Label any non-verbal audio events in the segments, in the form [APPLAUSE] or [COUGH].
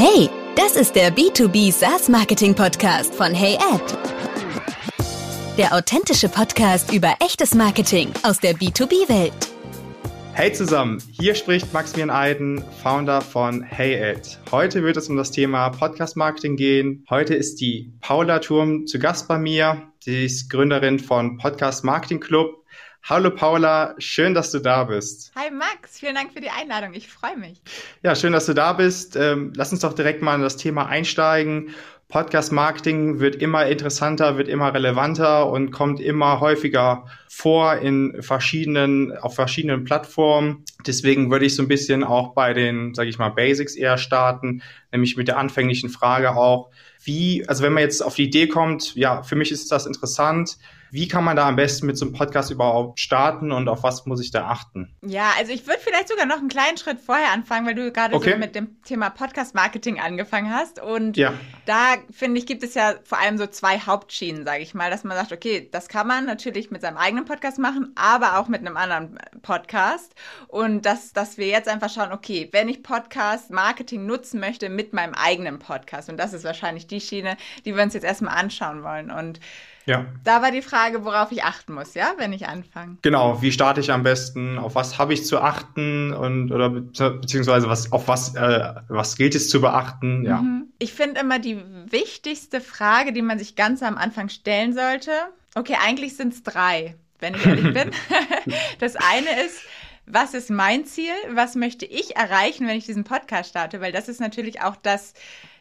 Hey, das ist der B2B SaaS Marketing Podcast von HeyAd. Der authentische Podcast über echtes Marketing aus der B2B-Welt. Hey zusammen, hier spricht Maximilian Eiden, Founder von HeyAd. Heute wird es um das Thema Podcast Marketing gehen. Heute ist die Paula Turm zu Gast bei mir. Sie ist Gründerin von Podcast Marketing Club Hallo Paula, schön, dass du da bist. Hi Max, vielen Dank für die Einladung. Ich freue mich. Ja, schön, dass du da bist. Ähm, lass uns doch direkt mal in das Thema einsteigen. Podcast Marketing wird immer interessanter, wird immer relevanter und kommt immer häufiger vor in verschiedenen, auf verschiedenen Plattformen. Deswegen würde ich so ein bisschen auch bei den, sage ich mal, Basics eher starten, nämlich mit der anfänglichen Frage auch, wie, also wenn man jetzt auf die Idee kommt, ja, für mich ist das interessant, wie kann man da am besten mit so einem Podcast überhaupt starten und auf was muss ich da achten? Ja, also ich würde vielleicht sogar noch einen kleinen Schritt vorher anfangen, weil du gerade okay. so mit dem Thema Podcast-Marketing angefangen hast. Und ja. Da, finde ich, gibt es ja vor allem so zwei Hauptschienen, sage ich mal, dass man sagt, okay, das kann man natürlich mit seinem eigenen Podcast machen, aber auch mit einem anderen Podcast. Und dass, dass wir jetzt einfach schauen, okay, wenn ich Podcast-Marketing nutzen möchte mit meinem eigenen Podcast. Und das ist wahrscheinlich die Schiene, die wir uns jetzt erstmal anschauen wollen. Und ja. Da war die Frage, worauf ich achten muss, ja, wenn ich anfange. Genau, wie starte ich am besten? Auf was habe ich zu achten und oder beziehungsweise was auf was äh, was gilt es zu beachten? Ja. Mhm. Ich finde immer die wichtigste Frage, die man sich ganz am Anfang stellen sollte. Okay, eigentlich sind es drei, wenn ich ehrlich bin. [LAUGHS] das eine ist, was ist mein Ziel? Was möchte ich erreichen, wenn ich diesen Podcast starte? Weil das ist natürlich auch das,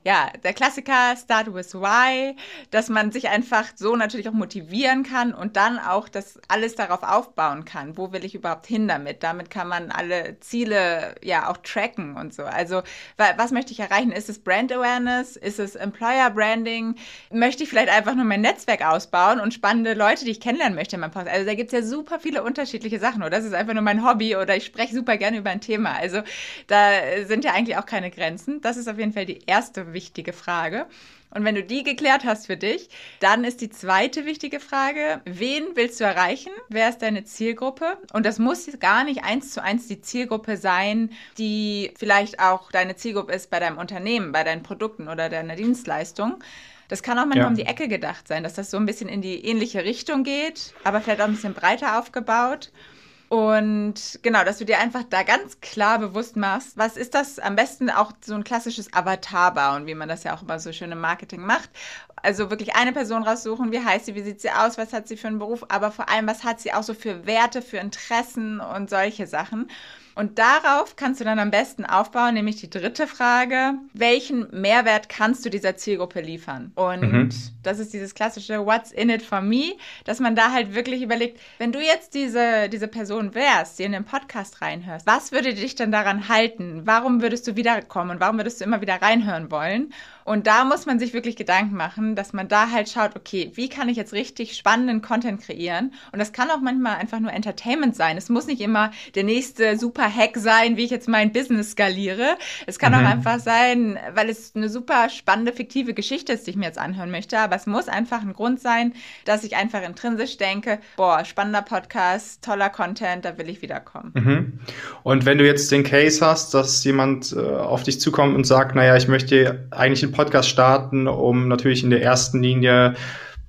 ja, der Klassiker Start with Why, dass man sich einfach so natürlich auch motivieren kann und dann auch das alles darauf aufbauen kann. Wo will ich überhaupt hin damit? Damit kann man alle Ziele ja auch tracken und so. Also, was möchte ich erreichen? Ist es Brand Awareness? Ist es Employer Branding? Möchte ich vielleicht einfach nur mein Netzwerk ausbauen und spannende Leute, die ich kennenlernen möchte in meinem Podcast? Also, da gibt es ja super viele unterschiedliche Sachen. Oder das ist einfach nur mein Hobby oder ich spreche super gerne über ein Thema. Also, da sind ja eigentlich auch keine Grenzen. Das ist auf jeden Fall die erste wichtige Frage. Und wenn du die geklärt hast für dich, dann ist die zweite wichtige Frage, wen willst du erreichen? Wer ist deine Zielgruppe? Und das muss gar nicht eins zu eins die Zielgruppe sein, die vielleicht auch deine Zielgruppe ist bei deinem Unternehmen, bei deinen Produkten oder deiner Dienstleistung. Das kann auch manchmal ja. um die Ecke gedacht sein, dass das so ein bisschen in die ähnliche Richtung geht, aber vielleicht auch ein bisschen breiter aufgebaut. Und genau, dass du dir einfach da ganz klar bewusst machst, was ist das am besten auch so ein klassisches Avatar bauen, wie man das ja auch immer so schön im Marketing macht. Also wirklich eine Person raussuchen, wie heißt sie, wie sieht sie aus, was hat sie für einen Beruf, aber vor allem, was hat sie auch so für Werte, für Interessen und solche Sachen. Und darauf kannst du dann am besten aufbauen, nämlich die dritte Frage, welchen Mehrwert kannst du dieser Zielgruppe liefern? Und mhm. das ist dieses klassische What's in it for me, dass man da halt wirklich überlegt, wenn du jetzt diese, diese Person wärst, die in den Podcast reinhörst, was würde dich denn daran halten? Warum würdest du wiederkommen und warum würdest du immer wieder reinhören wollen? Und da muss man sich wirklich Gedanken machen, dass man da halt schaut, okay, wie kann ich jetzt richtig spannenden Content kreieren? Und das kann auch manchmal einfach nur Entertainment sein. Es muss nicht immer der nächste super Hack sein, wie ich jetzt mein Business skaliere. Es kann mhm. auch einfach sein, weil es eine super spannende, fiktive Geschichte ist, die ich mir jetzt anhören möchte. Aber es muss einfach ein Grund sein, dass ich einfach intrinsisch denke, boah, spannender Podcast, toller Content, da will ich wiederkommen. Mhm. Und wenn du jetzt den Case hast, dass jemand äh, auf dich zukommt und sagt, naja, ich möchte eigentlich einen Podcast starten, um natürlich in der ersten Linie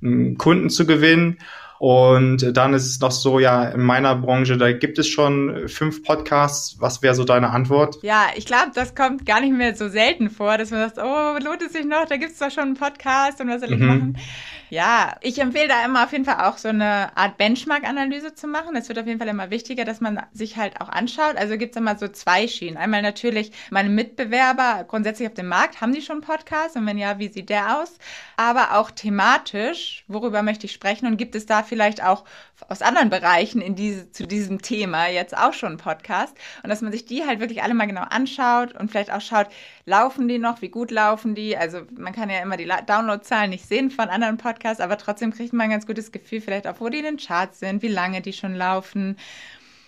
hm, Kunden zu gewinnen. Und dann ist es noch so, ja, in meiner Branche, da gibt es schon fünf Podcasts. Was wäre so deine Antwort? Ja, ich glaube, das kommt gar nicht mehr so selten vor, dass man sagt, oh, lohnt es sich noch, da gibt es doch schon einen Podcast und was soll ich mhm. machen? Ja, ich empfehle da immer auf jeden Fall auch so eine Art Benchmark-Analyse zu machen. Es wird auf jeden Fall immer wichtiger, dass man sich halt auch anschaut. Also gibt es immer so zwei Schienen. Einmal natürlich meine Mitbewerber grundsätzlich auf dem Markt. Haben die schon Podcasts? Und wenn ja, wie sieht der aus? Aber auch thematisch, worüber möchte ich sprechen? Und gibt es da vielleicht auch aus anderen Bereichen in diese, zu diesem Thema jetzt auch schon einen Podcast? Und dass man sich die halt wirklich alle mal genau anschaut und vielleicht auch schaut, laufen die noch? Wie gut laufen die? Also man kann ja immer die Downloadzahlen nicht sehen von anderen Podcasts. Podcast, aber trotzdem kriegt man ein ganz gutes Gefühl, vielleicht auch, wo die in den Charts sind, wie lange die schon laufen.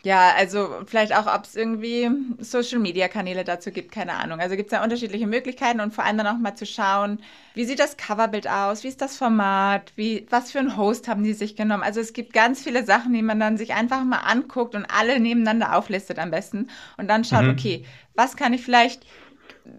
Ja, also vielleicht auch, ob es irgendwie Social-Media-Kanäle dazu gibt, keine Ahnung. Also gibt es ja unterschiedliche Möglichkeiten und vor allem dann auch mal zu schauen, wie sieht das Coverbild aus, wie ist das Format, wie, was für einen Host haben die sich genommen. Also es gibt ganz viele Sachen, die man dann sich einfach mal anguckt und alle nebeneinander auflistet am besten und dann schaut, mhm. okay, was kann ich vielleicht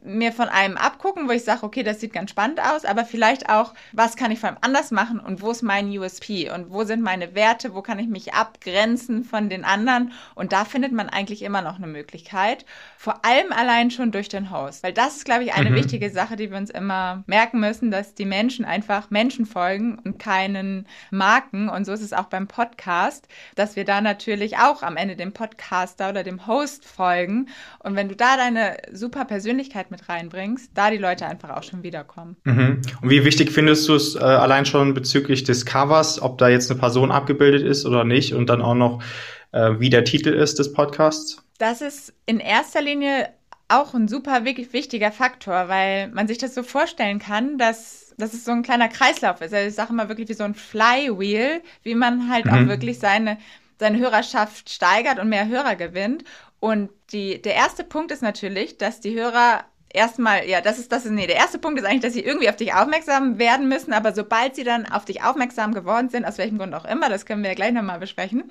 mir von einem abgucken, wo ich sage, okay, das sieht ganz spannend aus, aber vielleicht auch, was kann ich von einem anders machen und wo ist mein USP und wo sind meine Werte, wo kann ich mich abgrenzen von den anderen? Und da findet man eigentlich immer noch eine Möglichkeit, vor allem allein schon durch den Host, weil das ist, glaube ich, eine mhm. wichtige Sache, die wir uns immer merken müssen, dass die Menschen einfach Menschen folgen und keinen Marken. Und so ist es auch beim Podcast, dass wir da natürlich auch am Ende dem Podcaster oder dem Host folgen. Und wenn du da deine super Persönlichkeit mit reinbringst, da die Leute einfach auch schon wiederkommen. Mhm. Und wie wichtig findest du es äh, allein schon bezüglich des Covers, ob da jetzt eine Person abgebildet ist oder nicht und dann auch noch, äh, wie der Titel ist des Podcasts? Das ist in erster Linie auch ein super wichtiger Faktor, weil man sich das so vorstellen kann, dass, dass es so ein kleiner Kreislauf ist. Also ich sage immer wirklich wie so ein Flywheel, wie man halt mhm. auch wirklich seine, seine Hörerschaft steigert und mehr Hörer gewinnt. Und die, der erste Punkt ist natürlich, dass die Hörer erstmal, ja, das ist, das ist, nee, der erste Punkt ist eigentlich, dass sie irgendwie auf dich aufmerksam werden müssen, aber sobald sie dann auf dich aufmerksam geworden sind, aus welchem Grund auch immer, das können wir ja gleich nochmal besprechen,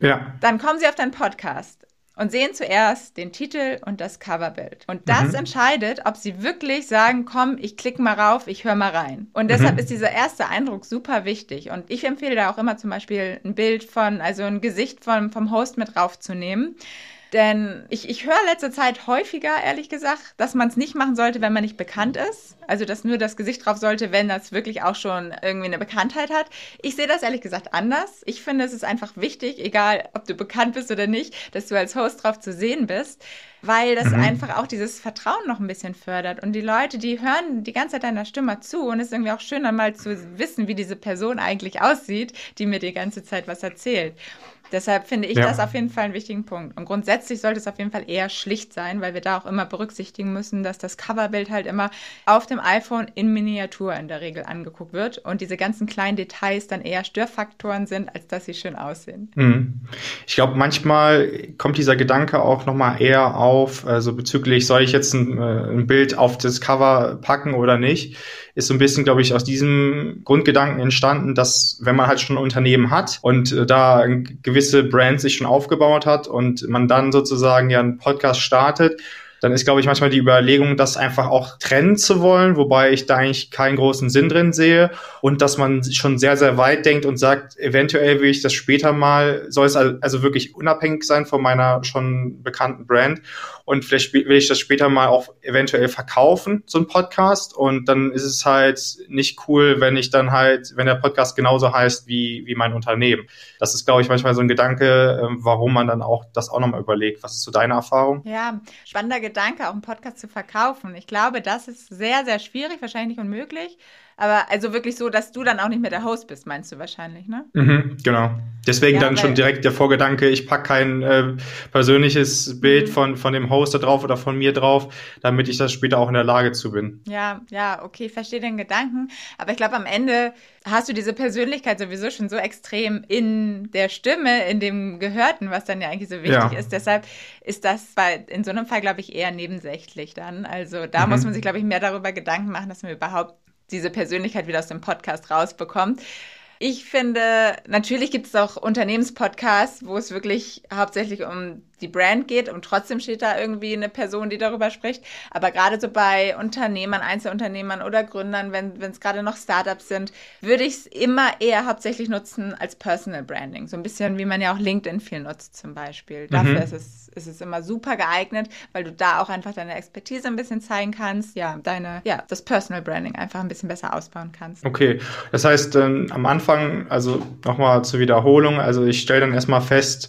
ja. dann kommen sie auf deinen Podcast und sehen zuerst den Titel und das Coverbild. Und das mhm. entscheidet, ob sie wirklich sagen, komm, ich klicke mal rauf, ich höre mal rein. Und deshalb mhm. ist dieser erste Eindruck super wichtig. Und ich empfehle da auch immer zum Beispiel ein Bild von, also ein Gesicht vom, vom Host mit raufzunehmen denn ich, ich höre letzte Zeit häufiger, ehrlich gesagt, dass man es nicht machen sollte, wenn man nicht bekannt ist. Also, dass nur das Gesicht drauf sollte, wenn das wirklich auch schon irgendwie eine Bekanntheit hat. Ich sehe das ehrlich gesagt anders. Ich finde, es ist einfach wichtig, egal ob du bekannt bist oder nicht, dass du als Host drauf zu sehen bist weil das mhm. einfach auch dieses Vertrauen noch ein bisschen fördert. Und die Leute, die hören die ganze Zeit deiner Stimme zu und es ist irgendwie auch schön, dann mal zu wissen, wie diese Person eigentlich aussieht, die mir die ganze Zeit was erzählt. Deshalb finde ich ja. das auf jeden Fall einen wichtigen Punkt. Und grundsätzlich sollte es auf jeden Fall eher schlicht sein, weil wir da auch immer berücksichtigen müssen, dass das Coverbild halt immer auf dem iPhone in Miniatur in der Regel angeguckt wird und diese ganzen kleinen Details dann eher Störfaktoren sind, als dass sie schön aussehen. Mhm. Ich glaube, manchmal kommt dieser Gedanke auch nochmal eher auf, also bezüglich, soll ich jetzt ein, äh, ein Bild auf das Cover packen oder nicht? Ist so ein bisschen, glaube ich, aus diesem Grundgedanken entstanden, dass wenn man halt schon ein Unternehmen hat und äh, da gewisse Brand sich schon aufgebaut hat und man dann sozusagen ja einen Podcast startet dann ist, glaube ich, manchmal die Überlegung, das einfach auch trennen zu wollen, wobei ich da eigentlich keinen großen Sinn drin sehe und dass man schon sehr, sehr weit denkt und sagt, eventuell will ich das später mal, soll es also wirklich unabhängig sein von meiner schon bekannten Brand und vielleicht will ich das später mal auch eventuell verkaufen, so ein Podcast und dann ist es halt nicht cool, wenn ich dann halt, wenn der Podcast genauso heißt wie, wie mein Unternehmen. Das ist, glaube ich, manchmal so ein Gedanke, ähm, warum man dann auch das auch nochmal überlegt. Was ist so deine Erfahrung? Ja, spannender Gedanke. Gedanke, auch einen Podcast zu verkaufen. Ich glaube, das ist sehr, sehr schwierig, wahrscheinlich unmöglich. Aber also wirklich so, dass du dann auch nicht mehr der Host bist, meinst du wahrscheinlich, ne? Mhm, genau. Deswegen ja, dann schon direkt der Vorgedanke, ich packe kein äh, persönliches Bild mhm. von, von dem Host da drauf oder von mir drauf, damit ich das später auch in der Lage zu bin. Ja, ja, okay, verstehe den Gedanken. Aber ich glaube, am Ende hast du diese Persönlichkeit sowieso schon so extrem in der Stimme, in dem Gehörten, was dann ja eigentlich so wichtig ja. ist. Deshalb ist das bei, in so einem Fall, glaube ich, eher nebensächlich dann. Also da mhm. muss man sich, glaube ich, mehr darüber Gedanken machen, dass man überhaupt diese Persönlichkeit wieder aus dem Podcast rausbekommt. Ich finde, natürlich gibt es auch Unternehmenspodcasts, wo es wirklich hauptsächlich um die Brand geht und trotzdem steht da irgendwie eine Person, die darüber spricht. Aber gerade so bei Unternehmern, Einzelunternehmern oder Gründern, wenn es gerade noch Startups sind, würde ich es immer eher hauptsächlich nutzen als Personal Branding. So ein bisschen wie man ja auch LinkedIn viel nutzt zum Beispiel. Mhm. Dafür ist es, ist es immer super geeignet, weil du da auch einfach deine Expertise ein bisschen zeigen kannst, ja, deine, ja, das Personal Branding einfach ein bisschen besser ausbauen kannst. Okay, das heißt, ähm, am Anfang, also nochmal zur Wiederholung, also ich stelle dann erstmal fest,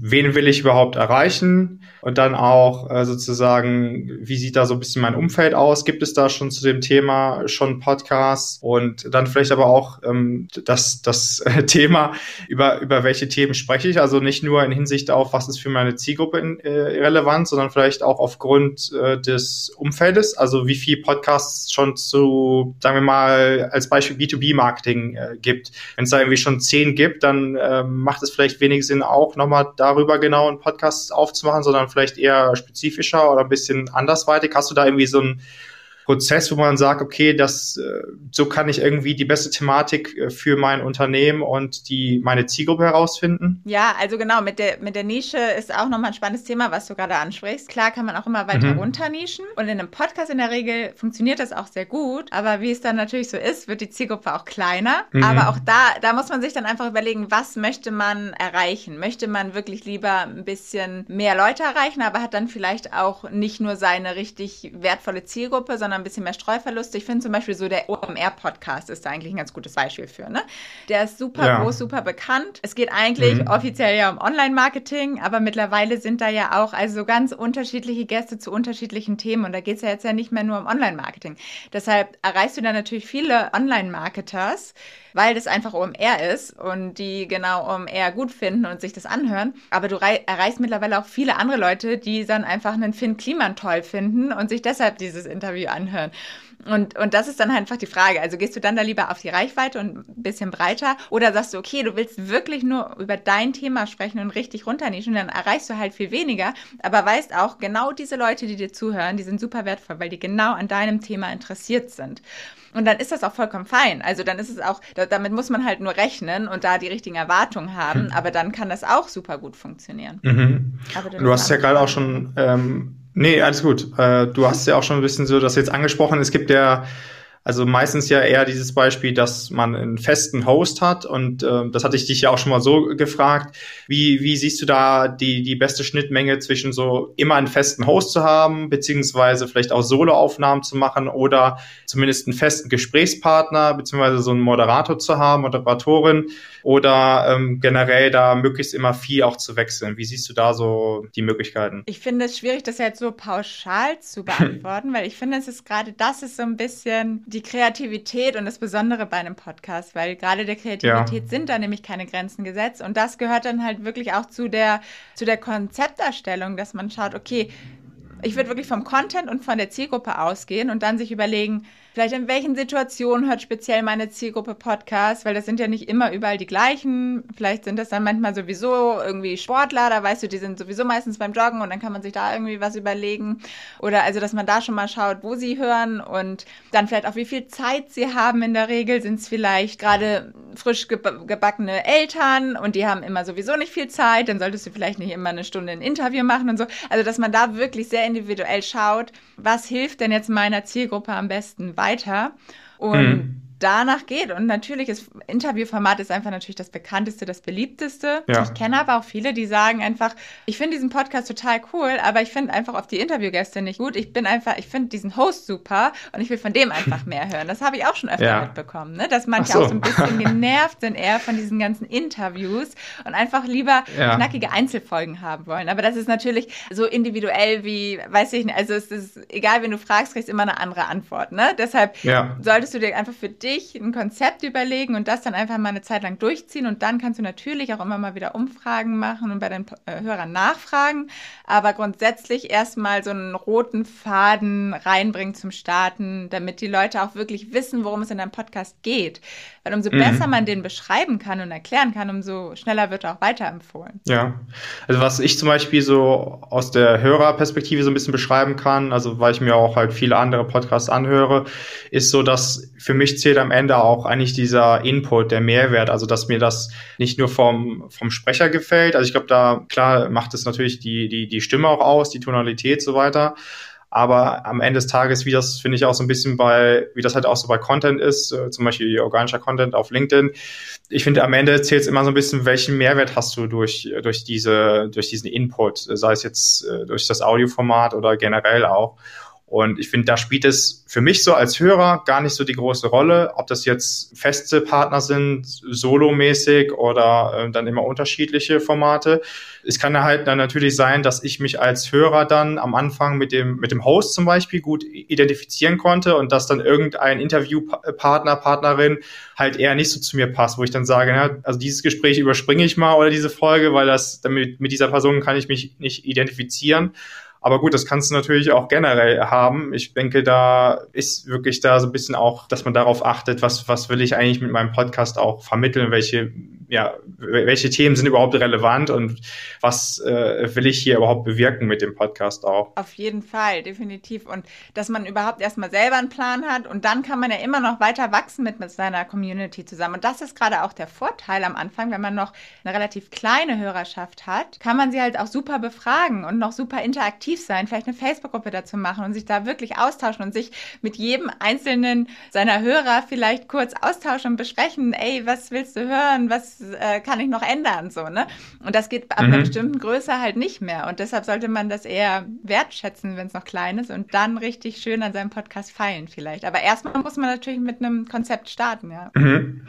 wen will ich überhaupt erreichen? Und dann auch äh, sozusagen, wie sieht da so ein bisschen mein Umfeld aus? Gibt es da schon zu dem Thema schon Podcasts? Und dann vielleicht aber auch ähm, das, das äh, [LAUGHS] Thema, über, über welche Themen spreche ich? Also nicht nur in Hinsicht auf, was ist für meine Zielgruppe in, äh, relevant, sondern vielleicht auch aufgrund äh, des Umfeldes. Also wie viel Podcasts schon zu, sagen wir mal, als Beispiel B2B-Marketing äh, gibt. Wenn es da irgendwie schon zehn gibt, dann äh, macht es vielleicht wenig Sinn, auch nochmal darüber genau einen Podcast aufzumachen, sondern vielleicht eher spezifischer oder ein bisschen andersweitig? Hast du da irgendwie so ein Prozess, wo man sagt, okay, das, äh, so kann ich irgendwie die beste Thematik äh, für mein Unternehmen und die, meine Zielgruppe herausfinden? Ja, also genau, mit der, mit der Nische ist auch nochmal ein spannendes Thema, was du gerade ansprichst. Klar kann man auch immer weiter mhm. runternischen und in einem Podcast in der Regel funktioniert das auch sehr gut, aber wie es dann natürlich so ist, wird die Zielgruppe auch kleiner. Mhm. Aber auch da, da muss man sich dann einfach überlegen, was möchte man erreichen? Möchte man wirklich lieber ein bisschen mehr Leute erreichen, aber hat dann vielleicht auch nicht nur seine richtig wertvolle Zielgruppe, sondern ein bisschen mehr Streuverluste. Ich finde zum Beispiel so der OMR-Podcast ist da eigentlich ein ganz gutes Beispiel für. Ne? Der ist super ja. groß, super bekannt. Es geht eigentlich mhm. offiziell ja um Online-Marketing, aber mittlerweile sind da ja auch also ganz unterschiedliche Gäste zu unterschiedlichen Themen und da geht es ja jetzt ja nicht mehr nur um Online-Marketing. Deshalb erreichst du da natürlich viele Online-Marketers, weil das einfach OMR ist und die genau OMR gut finden und sich das anhören. Aber du erreichst mittlerweile auch viele andere Leute, die dann einfach einen Finn Kliman toll finden und sich deshalb dieses Interview anhören. Und, und das ist dann einfach die Frage. Also gehst du dann da lieber auf die Reichweite und ein bisschen breiter oder sagst du, okay, du willst wirklich nur über dein Thema sprechen und richtig runternischen, dann erreichst du halt viel weniger, aber weißt auch, genau diese Leute, die dir zuhören, die sind super wertvoll, weil die genau an deinem Thema interessiert sind. Und dann ist das auch vollkommen fein. Also dann ist es auch, damit muss man halt nur rechnen und da die richtigen Erwartungen haben, hm. aber dann kann das auch super gut funktionieren. Mhm. du hast ja gerade auch schon ähm, Nee, alles gut. Äh, du hast ja auch schon ein bisschen so das jetzt angesprochen. Es gibt ja also meistens ja eher dieses Beispiel, dass man einen festen Host hat und äh, das hatte ich dich ja auch schon mal so gefragt. Wie, wie siehst du da die, die beste Schnittmenge zwischen so immer einen festen Host zu haben, beziehungsweise vielleicht auch Soloaufnahmen zu machen oder zumindest einen festen Gesprächspartner, beziehungsweise so einen Moderator zu haben, Moderatorin oder ähm, generell da möglichst immer viel auch zu wechseln? Wie siehst du da so die Möglichkeiten? Ich finde es schwierig, das jetzt so pauschal zu [LAUGHS] beantworten, weil ich finde, es ist gerade das ist so ein bisschen die Kreativität und das Besondere bei einem Podcast, weil gerade der Kreativität ja. sind da nämlich keine Grenzen gesetzt und das gehört dann halt wirklich auch zu der, zu der Konzepterstellung, dass man schaut, okay, ich würde wirklich vom Content und von der Zielgruppe ausgehen und dann sich überlegen, Vielleicht in welchen Situationen hört speziell meine Zielgruppe Podcasts, weil das sind ja nicht immer überall die gleichen. Vielleicht sind das dann manchmal sowieso irgendwie Sportler, da weißt du, die sind sowieso meistens beim Joggen und dann kann man sich da irgendwie was überlegen. Oder also, dass man da schon mal schaut, wo sie hören und dann vielleicht auch, wie viel Zeit sie haben in der Regel. Sind es vielleicht gerade frisch gebackene Eltern und die haben immer sowieso nicht viel Zeit, dann solltest du vielleicht nicht immer eine Stunde ein Interview machen und so. Also, dass man da wirklich sehr individuell schaut, was hilft denn jetzt meiner Zielgruppe am besten weiter. Und mhm danach geht. Und natürlich ist Interviewformat ist einfach natürlich das bekannteste, das beliebteste. Ja. Ich kenne aber auch viele, die sagen einfach, ich finde diesen Podcast total cool, aber ich finde einfach auf die Interviewgäste nicht gut. Ich bin einfach, ich finde diesen Host super und ich will von dem einfach [LAUGHS] mehr hören. Das habe ich auch schon öfter ja. mitbekommen, ne? dass manche so. auch so ein bisschen [LAUGHS] genervt sind eher von diesen ganzen Interviews und einfach lieber ja. knackige Einzelfolgen haben wollen. Aber das ist natürlich so individuell wie, weiß ich nicht, also es ist egal, wenn du fragst, kriegst immer eine andere Antwort. Ne? Deshalb solltest du dir einfach für dich dich ein Konzept überlegen und das dann einfach mal eine Zeit lang durchziehen. Und dann kannst du natürlich auch immer mal wieder Umfragen machen und bei den äh, Hörern nachfragen. Aber grundsätzlich erstmal so einen roten Faden reinbringen zum Starten, damit die Leute auch wirklich wissen, worum es in deinem Podcast geht. Weil umso mhm. besser man den beschreiben kann und erklären kann, umso schneller wird er auch weiterempfohlen. Ja, also was ich zum Beispiel so aus der Hörerperspektive so ein bisschen beschreiben kann, also weil ich mir auch halt viele andere Podcasts anhöre, ist so, dass für mich zählt am Ende auch eigentlich dieser Input, der Mehrwert, also dass mir das nicht nur vom, vom Sprecher gefällt. Also ich glaube, da klar macht es natürlich die, die, die Stimme auch aus, die Tonalität so weiter. Aber am Ende des Tages, wie das finde ich auch so ein bisschen bei, wie das halt auch so bei Content ist, äh, zum Beispiel organischer Content auf LinkedIn. Ich finde, am Ende zählt es immer so ein bisschen, welchen Mehrwert hast du durch, durch diese, durch diesen Input, sei es jetzt äh, durch das Audioformat oder generell auch. Und ich finde, da spielt es für mich so als Hörer gar nicht so die große Rolle, ob das jetzt feste Partner sind, solomäßig oder äh, dann immer unterschiedliche Formate. Es kann halt dann natürlich sein, dass ich mich als Hörer dann am Anfang mit dem, mit dem Host zum Beispiel gut identifizieren konnte und dass dann irgendein Interviewpartner, Partnerin halt eher nicht so zu mir passt, wo ich dann sage, ja, also dieses Gespräch überspringe ich mal oder diese Folge, weil das damit mit dieser Person kann ich mich nicht identifizieren. Aber gut, das kannst du natürlich auch generell haben. Ich denke, da ist wirklich da so ein bisschen auch, dass man darauf achtet, was, was will ich eigentlich mit meinem Podcast auch vermitteln, welche ja, welche Themen sind überhaupt relevant und was äh, will ich hier überhaupt bewirken mit dem Podcast auch. Auf jeden Fall, definitiv. Und dass man überhaupt erstmal selber einen Plan hat und dann kann man ja immer noch weiter wachsen mit, mit seiner Community zusammen. Und das ist gerade auch der Vorteil am Anfang, wenn man noch eine relativ kleine Hörerschaft hat, kann man sie halt auch super befragen und noch super interaktiv sein, vielleicht eine Facebook-Gruppe dazu machen und sich da wirklich austauschen und sich mit jedem einzelnen seiner Hörer vielleicht kurz austauschen und besprechen, ey, was willst du hören, was äh, kann ich noch ändern, so, ne? Und das geht ab mhm. einer bestimmten Größe halt nicht mehr und deshalb sollte man das eher wertschätzen, wenn es noch klein ist und dann richtig schön an seinem Podcast feilen vielleicht. Aber erstmal muss man natürlich mit einem Konzept starten, ja. Mhm.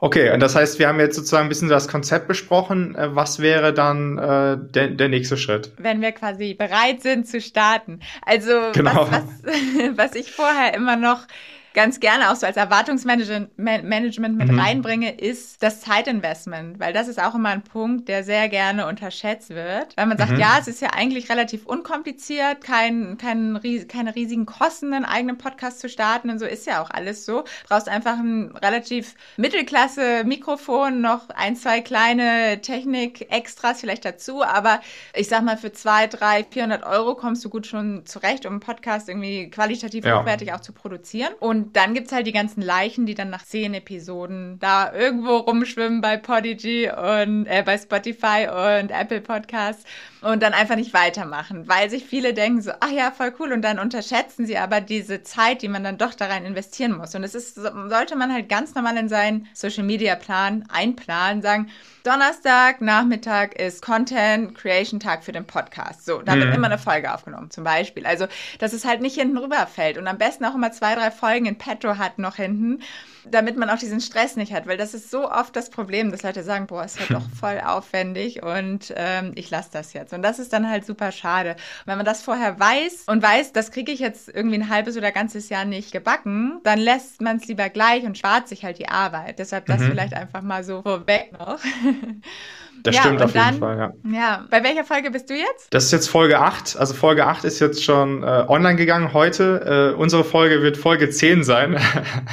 Okay, und das heißt, wir haben jetzt sozusagen ein bisschen das Konzept besprochen. Äh, was wäre dann äh, der, der nächste Schritt? Wenn wir quasi bereit sind zu starten. Also genau. was, was, [LAUGHS] was ich vorher immer noch ganz gerne auch so als Erwartungsmanagement mit mhm. reinbringe, ist das Zeitinvestment, weil das ist auch immer ein Punkt, der sehr gerne unterschätzt wird. Weil man sagt, mhm. ja, es ist ja eigentlich relativ unkompliziert, kein, kein, keine riesigen Kosten, einen eigenen Podcast zu starten und so ist ja auch alles so. Du brauchst einfach ein relativ Mittelklasse Mikrofon, noch ein, zwei kleine Technik-Extras vielleicht dazu, aber ich sag mal, für zwei, drei, 400 Euro kommst du gut schon zurecht, um einen Podcast irgendwie qualitativ ja. hochwertig auch zu produzieren. Und und dann gibt es halt die ganzen Leichen, die dann nach zehn Episoden da irgendwo rumschwimmen bei Podigy und äh, bei Spotify und Apple Podcasts und dann einfach nicht weitermachen, weil sich viele denken so, ach ja, voll cool und dann unterschätzen sie aber diese Zeit, die man dann doch da rein investieren muss. Und es ist, sollte man halt ganz normal in seinen Social Media Plan einplanen, sagen, Donnerstag, Nachmittag ist Content Creation Tag für den Podcast. So, da mhm. wird immer eine Folge aufgenommen, zum Beispiel. Also, dass es halt nicht hinten rüberfällt und am besten auch immer zwei, drei Folgen in petto hat noch hinten, damit man auch diesen Stress nicht hat, weil das ist so oft das Problem, dass Leute sagen, boah, ist halt doch [LAUGHS] voll aufwendig und ähm, ich lasse das jetzt. Und das ist dann halt super schade. Und wenn man das vorher weiß und weiß, das kriege ich jetzt irgendwie ein halbes oder ganzes Jahr nicht gebacken, dann lässt man es lieber gleich und spart sich halt die Arbeit. Deshalb das mhm. vielleicht einfach mal so vorweg noch. [LAUGHS] Das ja, stimmt auf jeden Fall, ja. Ja, bei welcher Folge bist du jetzt? Das ist jetzt Folge 8. Also Folge 8 ist jetzt schon äh, online gegangen heute. Äh, unsere Folge wird Folge 10 sein.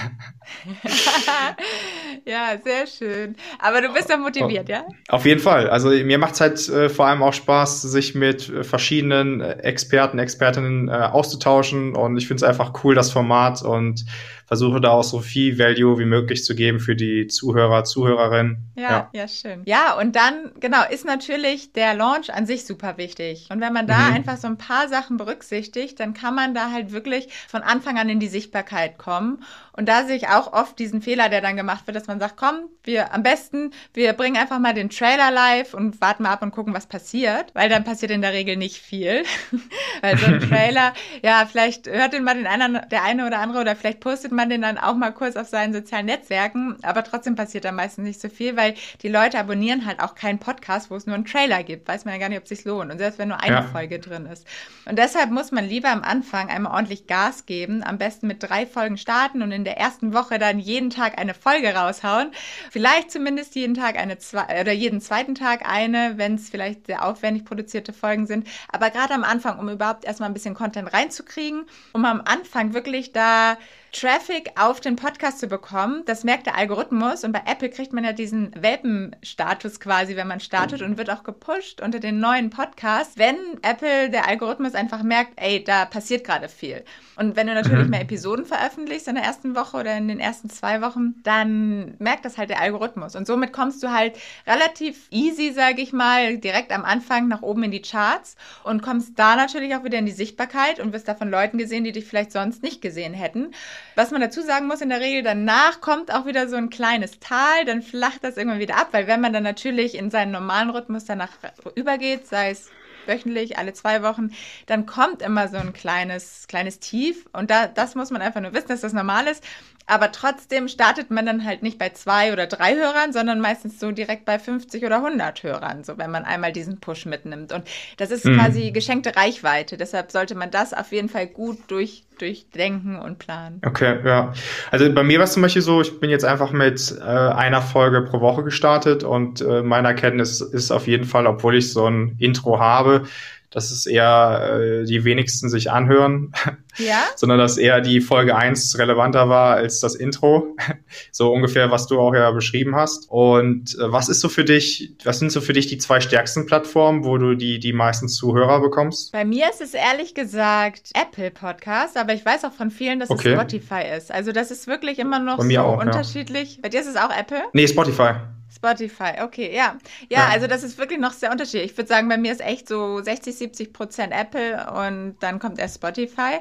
[LAUGHS] [LAUGHS] ja, sehr schön. Aber du bist ja motiviert, ja? Auf jeden Fall. Also mir macht es halt äh, vor allem auch Spaß, sich mit äh, verschiedenen äh, Experten, Expertinnen äh, auszutauschen. Und ich finde es einfach cool, das Format. Und versuche da auch so viel Value wie möglich zu geben für die Zuhörer, Zuhörerinnen. Ja, ja, ja, schön. Ja, und dann, genau, ist natürlich der Launch an sich super wichtig. Und wenn man da mhm. einfach so ein paar Sachen berücksichtigt, dann kann man da halt wirklich von Anfang an in die Sichtbarkeit kommen. Und da sehe ich auch oft diesen Fehler, der dann gemacht wird, dass man sagt, komm, wir am besten, wir bringen einfach mal den Trailer live und warten mal ab und gucken, was passiert, weil dann passiert in der Regel nicht viel. [LAUGHS] weil so ein [LAUGHS] Trailer, ja, vielleicht hört den mal den einen, der eine oder andere oder vielleicht postet man den dann auch mal kurz auf seinen sozialen Netzwerken, aber trotzdem passiert da meistens nicht so viel, weil die Leute abonnieren halt auch keinen Podcast, wo es nur einen Trailer gibt. Weiß man ja gar nicht, ob es sich lohnt. Und selbst wenn nur eine ja. Folge drin ist. Und deshalb muss man lieber am Anfang einmal ordentlich Gas geben, am besten mit drei Folgen starten und in der ersten Woche dann jeden Tag eine Folge raushauen. Vielleicht zumindest jeden Tag eine zwei oder jeden zweiten Tag eine, wenn es vielleicht sehr aufwendig produzierte Folgen sind. Aber gerade am Anfang, um überhaupt erstmal ein bisschen Content reinzukriegen, um am Anfang wirklich da Traffic auf den Podcast zu bekommen. Das merkt der Algorithmus und bei Apple kriegt man ja diesen Welpenstatus quasi, wenn man startet und wird auch gepusht unter den neuen Podcasts, wenn Apple, der Algorithmus einfach merkt, ey, da passiert gerade viel. Und wenn du natürlich mhm. mehr Episoden veröffentlichst in der ersten Woche oder in den ersten zwei Wochen, dann merkt das halt der Algorithmus. Und somit kommst du halt relativ easy, sage ich mal, direkt am Anfang nach oben in die Charts und kommst da natürlich auch wieder in die Sichtbarkeit und wirst da von Leuten gesehen, die dich vielleicht sonst nicht gesehen hätten. Was man dazu sagen muss, in der Regel danach kommt auch wieder so ein kleines Tal, dann flacht das irgendwann wieder ab, weil wenn man dann natürlich in seinen normalen Rhythmus danach übergeht, sei es wöchentlich, alle zwei Wochen, dann kommt immer so ein kleines, kleines Tief. Und da, das muss man einfach nur wissen, dass das normal ist. Aber trotzdem startet man dann halt nicht bei zwei oder drei Hörern, sondern meistens so direkt bei 50 oder 100 Hörern, so wenn man einmal diesen Push mitnimmt. Und das ist mhm. quasi geschenkte Reichweite. Deshalb sollte man das auf jeden Fall gut durch, durchdenken und planen. Okay, ja. Also bei mir war es zum Beispiel so, ich bin jetzt einfach mit äh, einer Folge pro Woche gestartet und äh, meiner Kenntnis ist auf jeden Fall, obwohl ich so ein Intro habe, dass es eher äh, die wenigsten sich anhören, [LAUGHS] ja? sondern dass eher die Folge 1 relevanter war als das Intro. [LAUGHS] so ungefähr, was du auch ja beschrieben hast. Und äh, was ist so für dich, was sind so für dich die zwei stärksten Plattformen, wo du die, die meisten Zuhörer bekommst? Bei mir ist es ehrlich gesagt Apple Podcast, aber ich weiß auch von vielen, dass okay. es Spotify ist. Also das ist wirklich immer noch so auch, unterschiedlich. Ja. Bei dir ist es auch Apple? Nee, Spotify. Spotify, okay, ja. ja. ja. also das ist wirklich noch sehr unterschiedlich. Ich würde sagen, bei mir ist echt so 60, 70 Prozent Apple und dann kommt erst Spotify.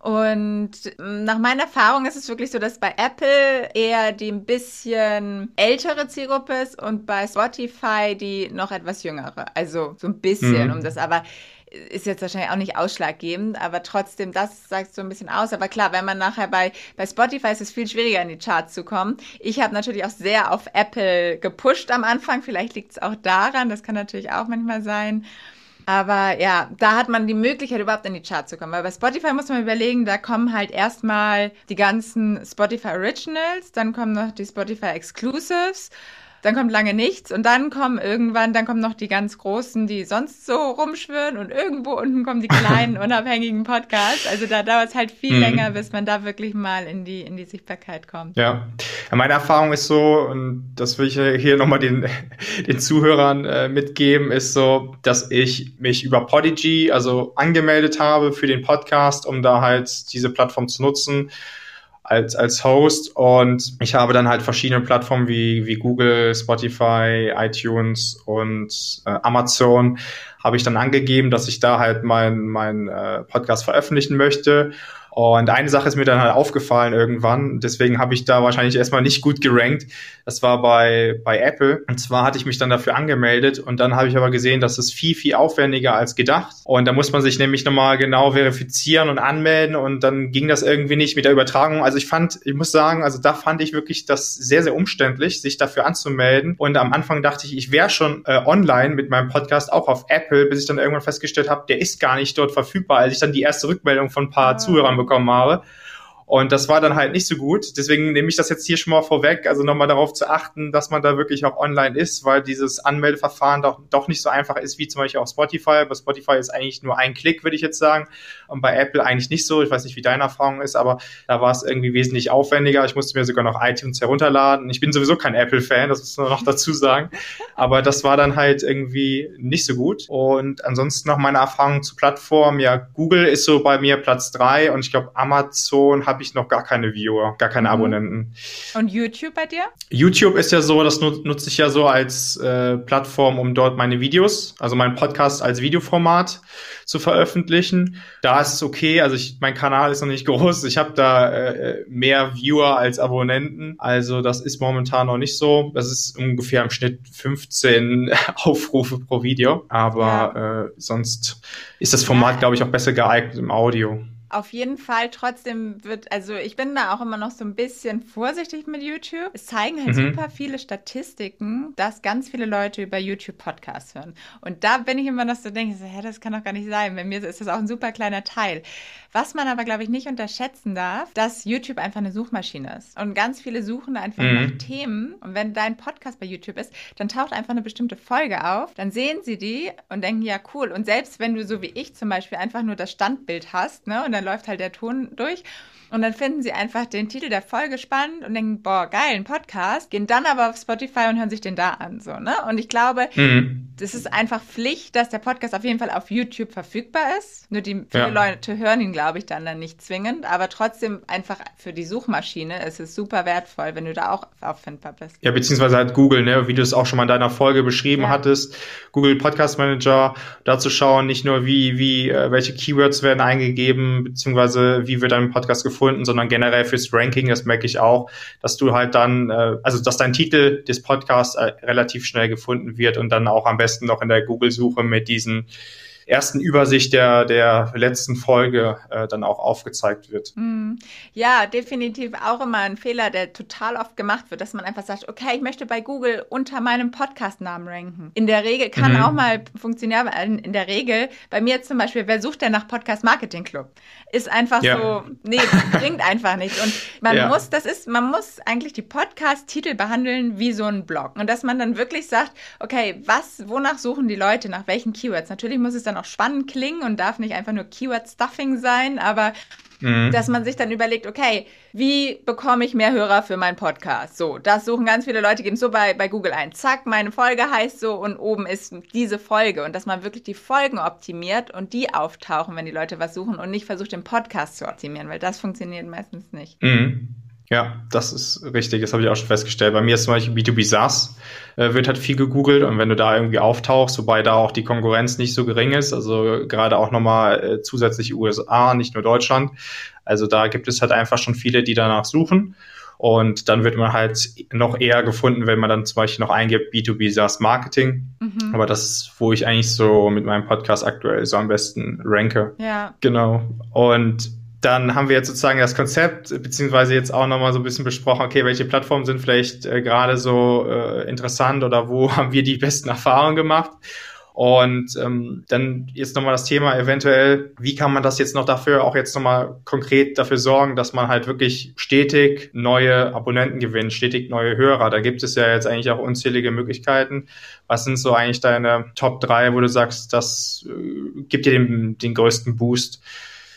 Und nach meiner Erfahrung ist es wirklich so, dass bei Apple eher die ein bisschen ältere Zielgruppe ist und bei Spotify die noch etwas jüngere. Also so ein bisschen mhm. um das, aber ist jetzt wahrscheinlich auch nicht ausschlaggebend, aber trotzdem, das sagt so ein bisschen aus. Aber klar, wenn man nachher bei, bei Spotify ist es viel schwieriger in die Charts zu kommen. Ich habe natürlich auch sehr auf Apple gepusht am Anfang. Vielleicht liegt es auch daran, das kann natürlich auch manchmal sein. Aber ja, da hat man die Möglichkeit, überhaupt in die Charts zu kommen. Weil bei Spotify muss man überlegen, da kommen halt erstmal die ganzen Spotify Originals, dann kommen noch die Spotify Exclusives dann kommt lange nichts und dann kommen irgendwann, dann kommen noch die ganz großen, die sonst so rumschwirren und irgendwo unten kommen die [LAUGHS] kleinen unabhängigen Podcasts. Also da dauert es halt viel mhm. länger, bis man da wirklich mal in die, in die Sichtbarkeit kommt. Ja. Meine Erfahrung ist so, und das will ich hier nochmal den, [LAUGHS] den Zuhörern äh, mitgeben, ist so, dass ich mich über Podigy, also angemeldet habe für den Podcast, um da halt diese Plattform zu nutzen als, als Host. Und ich habe dann halt verschiedene Plattformen wie, wie Google, Spotify, iTunes und äh, Amazon habe ich dann angegeben, dass ich da halt mein, mein äh, Podcast veröffentlichen möchte und eine Sache ist mir dann halt aufgefallen irgendwann, deswegen habe ich da wahrscheinlich erstmal nicht gut gerankt. Das war bei, bei Apple. Und zwar hatte ich mich dann dafür angemeldet und dann habe ich aber gesehen, dass es viel, viel aufwendiger als gedacht. Und da muss man sich nämlich nochmal genau verifizieren und anmelden und dann ging das irgendwie nicht mit der Übertragung. Also ich fand, ich muss sagen, also da fand ich wirklich das sehr, sehr umständlich, sich dafür anzumelden. Und am Anfang dachte ich, ich wäre schon äh, online mit meinem Podcast, auch auf Apple, bis ich dann irgendwann festgestellt habe, der ist gar nicht dort verfügbar, als ich dann die erste Rückmeldung von ein paar ah. Zuhörern bekommen habe. Und das war dann halt nicht so gut. Deswegen nehme ich das jetzt hier schon mal vorweg, also nochmal darauf zu achten, dass man da wirklich auch online ist, weil dieses Anmeldeverfahren doch, doch nicht so einfach ist wie zum Beispiel auf Spotify. Bei Spotify ist eigentlich nur ein Klick, würde ich jetzt sagen. Und bei Apple eigentlich nicht so. Ich weiß nicht, wie deine Erfahrung ist, aber da war es irgendwie wesentlich aufwendiger. Ich musste mir sogar noch iTunes herunterladen. Ich bin sowieso kein Apple-Fan, das muss man noch dazu sagen. Aber das war dann halt irgendwie nicht so gut. Und ansonsten noch meine Erfahrung zu Plattformen. Ja, Google ist so bei mir Platz drei und ich glaube Amazon habe habe ich noch gar keine Viewer, gar keine mhm. Abonnenten. Und YouTube bei dir? YouTube ist ja so, das nutze ich ja so als äh, Plattform, um dort meine Videos, also meinen Podcast als Videoformat zu veröffentlichen. Da ist es okay, also ich, mein Kanal ist noch nicht [LAUGHS] groß, ich habe da äh, mehr Viewer als Abonnenten, also das ist momentan noch nicht so. Das ist ungefähr im Schnitt 15 [LAUGHS] Aufrufe pro Video, aber ja. äh, sonst ist das Format, glaube ich, auch besser geeignet im Audio. Auf jeden Fall trotzdem wird, also ich bin da auch immer noch so ein bisschen vorsichtig mit YouTube. Es zeigen halt mhm. super viele Statistiken, dass ganz viele Leute über YouTube Podcasts hören. Und da bin ich immer noch so, denke ich so, hä, das kann doch gar nicht sein. Bei mir ist das auch ein super kleiner Teil. Was man aber, glaube ich, nicht unterschätzen darf, dass YouTube einfach eine Suchmaschine ist. Und ganz viele suchen einfach mhm. nach Themen. Und wenn dein Podcast bei YouTube ist, dann taucht einfach eine bestimmte Folge auf. Dann sehen sie die und denken, ja, cool. Und selbst wenn du so wie ich zum Beispiel einfach nur das Standbild hast, ne, und dann läuft halt der Ton durch und dann finden sie einfach den Titel der Folge spannend und denken, boah, geil, ein Podcast, gehen dann aber auf Spotify und hören sich den da an, so, ne? Und ich glaube, mhm. das ist einfach Pflicht, dass der Podcast auf jeden Fall auf YouTube verfügbar ist. Nur die viele ja. Leute hören ihn, glaube ich, dann dann nicht zwingend, aber trotzdem einfach für die Suchmaschine ist es super wertvoll, wenn du da auch auffindbar bist. Ja, beziehungsweise halt Google, ne, wie du es auch schon mal in deiner Folge beschrieben ja. hattest, Google Podcast Manager, da zu schauen, nicht nur wie, wie, äh, welche Keywords werden eingegeben, beziehungsweise wie wird ein Podcast gefunden, gefunden, sondern generell fürs Ranking, das merke ich auch, dass du halt dann, äh, also dass dein Titel des Podcasts äh, relativ schnell gefunden wird und dann auch am besten noch in der Google-Suche mit diesen ersten Übersicht der, der letzten Folge äh, dann auch aufgezeigt wird. Mm. Ja, definitiv auch immer ein Fehler, der total oft gemacht wird, dass man einfach sagt, okay, ich möchte bei Google unter meinem Podcast-Namen ranken. In der Regel kann mhm. auch mal funktionieren, aber in der Regel, bei mir zum Beispiel, wer sucht denn nach Podcast Marketing Club? Ist einfach ja. so, nee, bringt einfach nichts. Und man ja. muss, das ist, man muss eigentlich die Podcast-Titel behandeln wie so ein Blog. Und dass man dann wirklich sagt, okay, was, wonach suchen die Leute, nach welchen Keywords? Natürlich muss es dann dann auch spannend klingen und darf nicht einfach nur Keyword-Stuffing sein, aber Mhm. Dass man sich dann überlegt, okay, wie bekomme ich mehr Hörer für meinen Podcast? So, das suchen ganz viele Leute, geben so bei, bei Google ein. Zack, meine Folge heißt so und oben ist diese Folge. Und dass man wirklich die Folgen optimiert und die auftauchen, wenn die Leute was suchen und nicht versucht, den Podcast zu optimieren, weil das funktioniert meistens nicht. Mhm. Ja, das ist richtig. Das habe ich auch schon festgestellt. Bei mir ist zum Beispiel B2B SaaS, äh, wird halt viel gegoogelt und wenn du da irgendwie auftauchst, wobei da auch die Konkurrenz nicht so gering ist, also gerade auch nochmal äh, zusätzlich USA, nicht nur Deutschland. Also da gibt es halt einfach schon viele, die danach suchen. Und dann wird man halt noch eher gefunden, wenn man dann zum Beispiel noch eingibt B2B SaaS Marketing. Mhm. Aber das ist, wo ich eigentlich so mit meinem Podcast aktuell so am besten ranke. Ja. Genau. Und dann haben wir jetzt sozusagen das Konzept, beziehungsweise jetzt auch nochmal so ein bisschen besprochen, okay, welche Plattformen sind vielleicht äh, gerade so äh, interessant oder wo [LAUGHS] haben wir die besten Erfahrungen gemacht. Und ähm, dann jetzt nochmal das Thema eventuell, wie kann man das jetzt noch dafür, auch jetzt nochmal konkret dafür sorgen, dass man halt wirklich stetig neue Abonnenten gewinnt, stetig neue Hörer. Da gibt es ja jetzt eigentlich auch unzählige Möglichkeiten. Was sind so eigentlich deine Top drei, wo du sagst, das äh, gibt dir den, den größten Boost?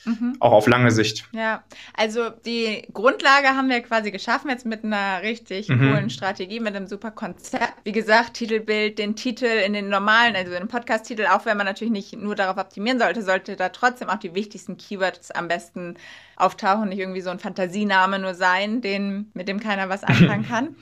Mhm. Auch auf lange Sicht. Ja, also die Grundlage haben wir quasi geschaffen, jetzt mit einer richtig mhm. coolen Strategie, mit einem super Konzept. Wie gesagt, Titelbild, den Titel in den normalen, also den Podcast-Titel, auch wenn man natürlich nicht nur darauf optimieren sollte, sollte da trotzdem auch die wichtigsten Keywords am besten auftauchen, nicht irgendwie so ein Fantasiename nur sein, den, mit dem keiner was anfangen [LAUGHS] kann.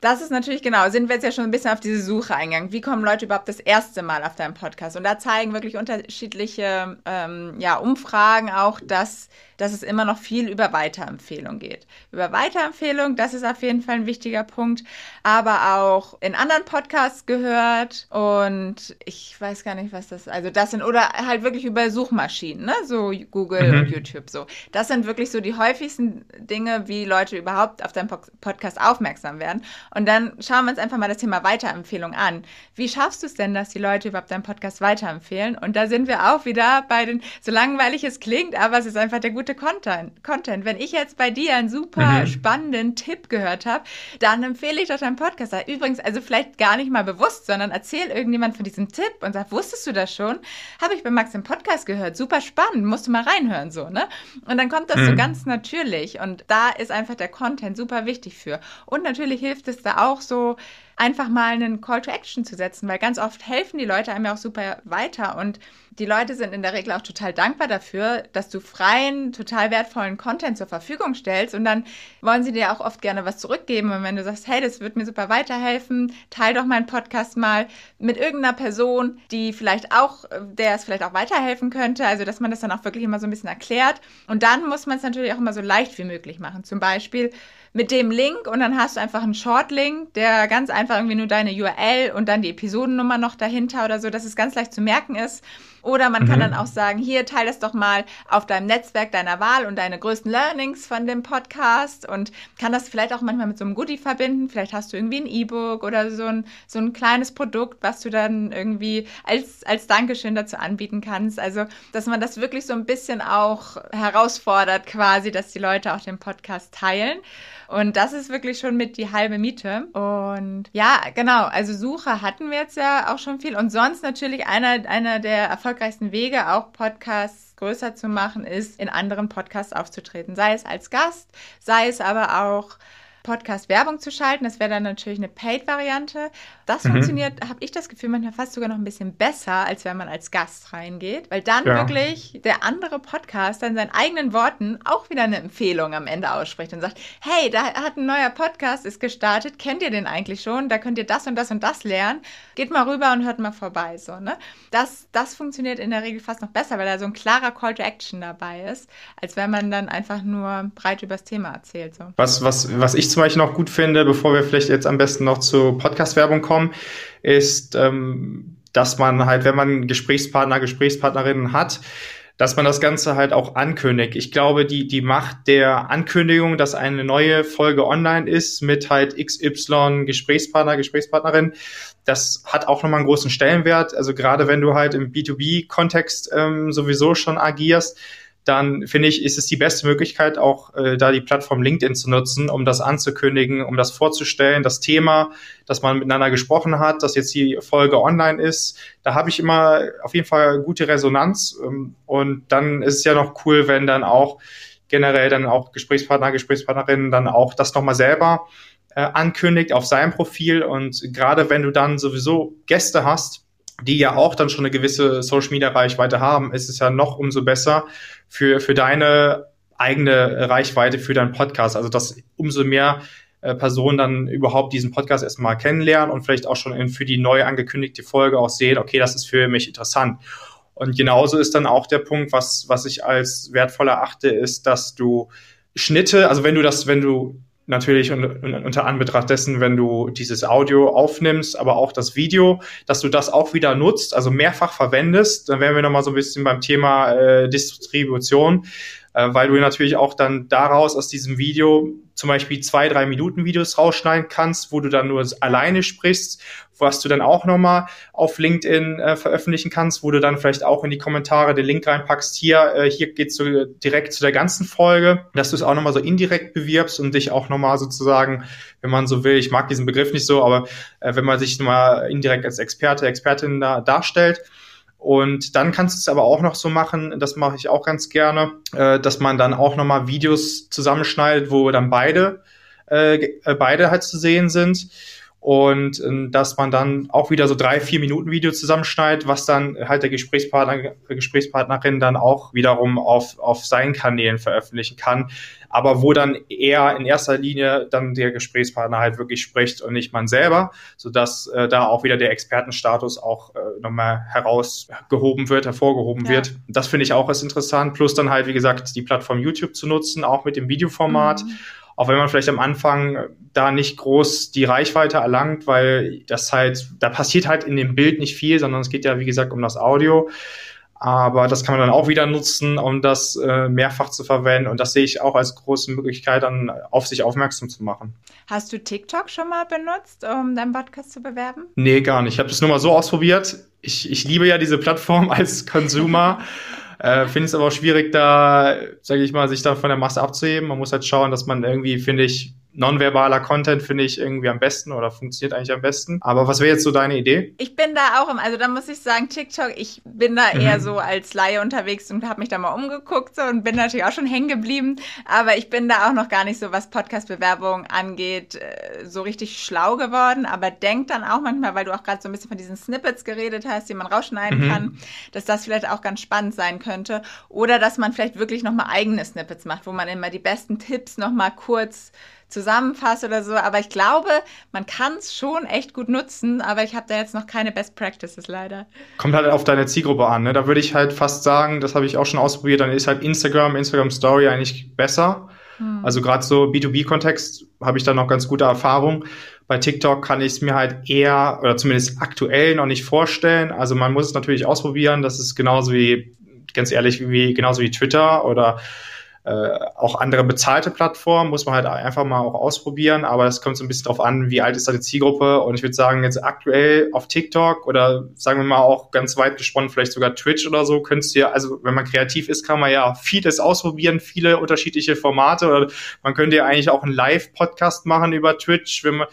Das ist natürlich genau, sind wir jetzt ja schon ein bisschen auf diese Suche eingegangen. Wie kommen Leute überhaupt das erste Mal auf deinen Podcast? Und da zeigen wirklich unterschiedliche ähm, ja, Umfragen auch, dass dass es immer noch viel über Weiterempfehlung geht. Über Weiterempfehlung, das ist auf jeden Fall ein wichtiger Punkt, aber auch in anderen Podcasts gehört und ich weiß gar nicht, was das, also das sind, oder halt wirklich über Suchmaschinen, ne, so Google mhm. und YouTube so. Das sind wirklich so die häufigsten Dinge, wie Leute überhaupt auf deinen Podcast aufmerksam werden. Und dann schauen wir uns einfach mal das Thema Weiterempfehlung an. Wie schaffst du es denn, dass die Leute überhaupt deinen Podcast weiterempfehlen? Und da sind wir auch wieder bei den, so langweilig es klingt, aber es ist einfach der gute gute Content. Content. Wenn ich jetzt bei dir einen super mhm. spannenden Tipp gehört habe, dann empfehle ich doch deinen Podcast. Übrigens, also vielleicht gar nicht mal bewusst, sondern erzähl irgendjemand von diesem Tipp und sag, wusstest du das schon? Habe ich bei Max im Podcast gehört. Super spannend, musst du mal reinhören, so, ne? Und dann kommt das mhm. so ganz natürlich. Und da ist einfach der Content super wichtig für. Und natürlich hilft es da auch so, einfach mal einen Call to Action zu setzen, weil ganz oft helfen die Leute einem ja auch super weiter. Und die Leute sind in der Regel auch total dankbar dafür, dass du freien, total wertvollen Content zur Verfügung stellst. Und dann wollen sie dir auch oft gerne was zurückgeben. Und wenn du sagst, hey, das wird mir super weiterhelfen, teil doch meinen Podcast mal mit irgendeiner Person, die vielleicht auch, der es vielleicht auch weiterhelfen könnte, also dass man das dann auch wirklich immer so ein bisschen erklärt. Und dann muss man es natürlich auch immer so leicht wie möglich machen. Zum Beispiel mit dem Link und dann hast du einfach einen Short-Link, der ganz einfach irgendwie nur deine URL und dann die Episodennummer noch dahinter oder so, dass es ganz leicht zu merken ist. Oder man mhm. kann dann auch sagen, hier, teile das doch mal auf deinem Netzwerk deiner Wahl und deine größten Learnings von dem Podcast und kann das vielleicht auch manchmal mit so einem Goodie verbinden. Vielleicht hast du irgendwie ein E-Book oder so ein, so ein kleines Produkt, was du dann irgendwie als, als Dankeschön dazu anbieten kannst. Also, dass man das wirklich so ein bisschen auch herausfordert quasi, dass die Leute auch den Podcast teilen. Und das ist wirklich schon mit die halbe Miete. Und ja, genau, also Suche hatten wir jetzt ja auch schon viel. Und sonst natürlich einer, einer der erfolgreichsten Wege, auch Podcasts größer zu machen, ist, in anderen Podcasts aufzutreten. Sei es als Gast, sei es aber auch Podcast Werbung zu schalten. Das wäre dann natürlich eine Paid-Variante. Das mhm. funktioniert, habe ich das Gefühl, manchmal fast sogar noch ein bisschen besser, als wenn man als Gast reingeht, weil dann ja. wirklich der andere Podcast in seinen eigenen Worten auch wieder eine Empfehlung am Ende ausspricht und sagt, hey, da hat ein neuer Podcast, ist gestartet, kennt ihr den eigentlich schon? Da könnt ihr das und das und das lernen. Geht mal rüber und hört mal vorbei. So, ne? das, das funktioniert in der Regel fast noch besser, weil da so ein klarer Call to Action dabei ist, als wenn man dann einfach nur breit über das Thema erzählt. So. Was, was, was ich zum Beispiel noch gut finde, bevor wir vielleicht jetzt am besten noch zur Podcast-Werbung kommen, ist, ähm, dass man halt, wenn man Gesprächspartner, Gesprächspartnerinnen hat, dass man das Ganze halt auch ankündigt. Ich glaube, die, die Macht der Ankündigung, dass eine neue Folge online ist mit halt XY Gesprächspartner, Gesprächspartnerin, das hat auch nochmal einen großen Stellenwert. Also gerade wenn du halt im B2B-Kontext ähm, sowieso schon agierst, dann finde ich, ist es die beste Möglichkeit, auch äh, da die Plattform LinkedIn zu nutzen, um das anzukündigen, um das vorzustellen, das Thema, dass man miteinander gesprochen hat, dass jetzt die Folge online ist. Da habe ich immer auf jeden Fall gute Resonanz. Ähm, und dann ist es ja noch cool, wenn dann auch generell dann auch Gesprächspartner, Gesprächspartnerinnen dann auch das nochmal selber äh, ankündigt auf seinem Profil. Und gerade wenn du dann sowieso Gäste hast, die ja auch dann schon eine gewisse Social Media Reichweite haben, ist es ja noch umso besser für, für deine eigene Reichweite für deinen Podcast. Also, dass umso mehr äh, Personen dann überhaupt diesen Podcast erstmal kennenlernen und vielleicht auch schon in, für die neu angekündigte Folge auch sehen, okay, das ist für mich interessant. Und genauso ist dann auch der Punkt, was, was ich als wertvoll erachte, ist, dass du Schnitte, also wenn du das, wenn du natürlich unter Anbetracht dessen, wenn du dieses Audio aufnimmst, aber auch das Video, dass du das auch wieder nutzt, also mehrfach verwendest. Dann wären wir nochmal so ein bisschen beim Thema äh, Distribution, äh, weil du natürlich auch dann daraus aus diesem Video zum Beispiel zwei, drei Minuten Videos rausschneiden kannst, wo du dann nur alleine sprichst was du dann auch nochmal auf LinkedIn äh, veröffentlichen kannst, wo du dann vielleicht auch in die Kommentare den Link reinpackst. Hier, äh, hier geht's so direkt zu der ganzen Folge, dass du es auch nochmal so indirekt bewirbst und dich auch nochmal sozusagen, wenn man so will, ich mag diesen Begriff nicht so, aber äh, wenn man sich nochmal indirekt als Experte, Expertin da darstellt. Und dann kannst du es aber auch noch so machen, das mache ich auch ganz gerne, äh, dass man dann auch nochmal Videos zusammenschneidet, wo dann beide, äh, äh beide halt zu sehen sind und äh, dass man dann auch wieder so drei, vier Minuten Video zusammenschneidet, was dann halt der Gesprächspartner, Gesprächspartnerin dann auch wiederum auf, auf seinen Kanälen veröffentlichen kann, aber wo dann eher in erster Linie dann der Gesprächspartner halt wirklich spricht und nicht man selber, sodass äh, da auch wieder der Expertenstatus auch äh, nochmal herausgehoben wird, hervorgehoben ja. wird. Das finde ich auch als interessant, plus dann halt, wie gesagt, die Plattform YouTube zu nutzen, auch mit dem Videoformat. Mhm auch wenn man vielleicht am Anfang da nicht groß die Reichweite erlangt, weil das halt, da passiert halt in dem Bild nicht viel, sondern es geht ja, wie gesagt, um das Audio. Aber das kann man dann auch wieder nutzen, um das äh, mehrfach zu verwenden. Und das sehe ich auch als große Möglichkeit, dann auf sich aufmerksam zu machen. Hast du TikTok schon mal benutzt, um deinen Podcast zu bewerben? Nee, gar nicht. Ich habe das nur mal so ausprobiert. Ich, ich liebe ja diese Plattform [LAUGHS] als Consumer. Äh, finde es aber auch schwierig, da, sage ich mal, sich da von der Masse abzuheben. Man muss halt schauen, dass man irgendwie, finde ich, nonverbaler Content finde ich irgendwie am besten oder funktioniert eigentlich am besten. Aber was wäre jetzt so deine Idee? Ich bin da auch im, also da muss ich sagen, TikTok, ich bin da mhm. eher so als Laie unterwegs und habe mich da mal umgeguckt so, und bin natürlich auch schon hängen geblieben. Aber ich bin da auch noch gar nicht so, was Podcast-Bewerbung angeht, äh, so richtig schlau geworden. Aber denk dann auch manchmal, weil du auch gerade so ein bisschen von diesen Snippets geredet hast, die man rausschneiden mhm. kann, dass das vielleicht auch ganz spannend sein könnte. Oder dass man vielleicht wirklich nochmal eigene Snippets macht, wo man immer die besten Tipps nochmal kurz zusammenfasse oder so. Aber ich glaube, man kann es schon echt gut nutzen, aber ich habe da jetzt noch keine Best Practices leider. Kommt halt auf deine Zielgruppe an. Ne? Da würde ich halt fast sagen, das habe ich auch schon ausprobiert, dann ist halt Instagram, Instagram Story eigentlich besser. Hm. Also gerade so B2B-Kontext habe ich da noch ganz gute Erfahrung. Bei TikTok kann ich es mir halt eher oder zumindest aktuell noch nicht vorstellen. Also man muss es natürlich ausprobieren. Das ist genauso wie, ganz ehrlich, wie genauso wie Twitter oder äh, auch andere bezahlte Plattformen muss man halt einfach mal auch ausprobieren, aber es kommt so ein bisschen drauf an, wie alt ist deine Zielgruppe. Und ich würde sagen, jetzt aktuell auf TikTok oder sagen wir mal auch ganz weit gesponnen, vielleicht sogar Twitch oder so, könntest du ja, also wenn man kreativ ist, kann man ja vieles ausprobieren, viele unterschiedliche Formate. Oder man könnte ja eigentlich auch einen Live-Podcast machen über Twitch, wenn man,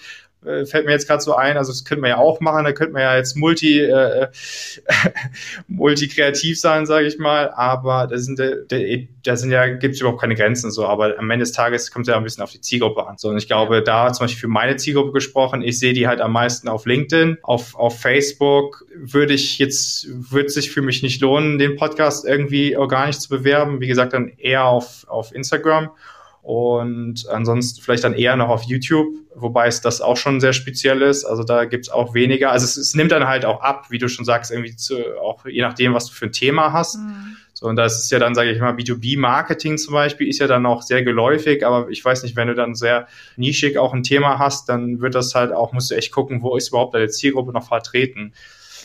äh, fällt mir jetzt gerade so ein, also das könnte man ja auch machen, da könnte man ja jetzt multi, äh, [LAUGHS] multi-kreativ sein, sage ich mal, aber da sind, da sind ja, gibt es überhaupt keine Grenzen so, aber am Ende des Tages kommt es ja ein bisschen auf die Zielgruppe an. So, und ich glaube, da zum Beispiel für meine Zielgruppe gesprochen, ich sehe die halt am meisten auf LinkedIn, auf, auf Facebook würde ich jetzt, würde sich für mich nicht lohnen, den Podcast irgendwie organisch zu bewerben, wie gesagt, dann eher auf, auf Instagram und ansonsten vielleicht dann eher noch auf YouTube, wobei es das auch schon sehr speziell ist. Also da gibt's auch weniger. Also es, es, nimmt dann halt auch ab, wie du schon sagst, irgendwie zu, auch je nachdem, was du für ein Thema hast. Mhm. So, und das ist ja dann, sage ich mal, B2B-Marketing zum Beispiel ist ja dann auch sehr geläufig, aber ich weiß nicht, wenn du dann sehr nischig auch ein Thema hast, dann wird das halt auch, musst du echt gucken, wo ist überhaupt deine Zielgruppe noch vertreten.